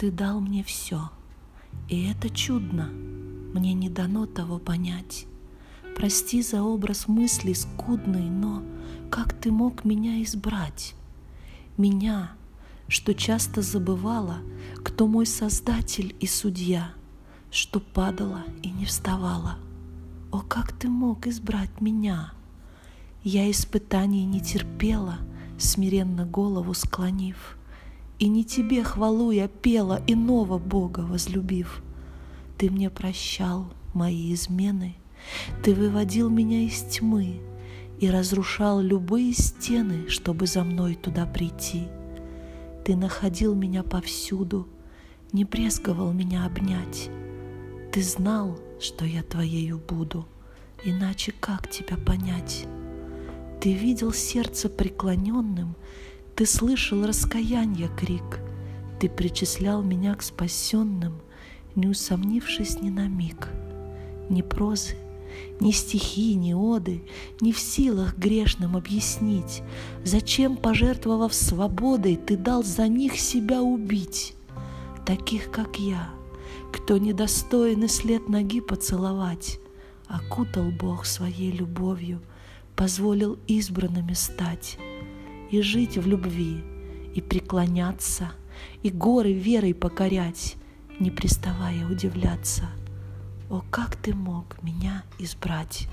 Ты дал мне все, и это чудно, мне не дано того понять. Прости за образ мысли скудный, но как ты мог меня избрать? Меня, что часто забывала, кто мой создатель и судья, что падала и не вставала. О, как ты мог избрать меня? Я испытаний не терпела, смиренно голову склонив, И не тебе хвалу я пела, иного Бога возлюбив. Ты мне прощал мои измены, Ты выводил меня из тьмы И разрушал любые стены, чтобы за мной туда прийти. Ты находил меня повсюду, не брезговал меня обнять. Ты знал, что я твоею буду, иначе как тебя понять? Ты видел сердце преклоненным, Ты слышал раскаяние крик, Ты причислял меня к спасенным, Не усомнившись ни на миг. Ни прозы, ни стихи, ни оды Не в силах грешным объяснить, Зачем, пожертвовав свободой, Ты дал за них себя убить. Таких, как я, кто недостоин и след ноги поцеловать, Окутал Бог своей любовью — позволил избранными стать и жить в любви, и преклоняться, и горы верой покорять, не приставая удивляться. О, как ты мог меня избрать!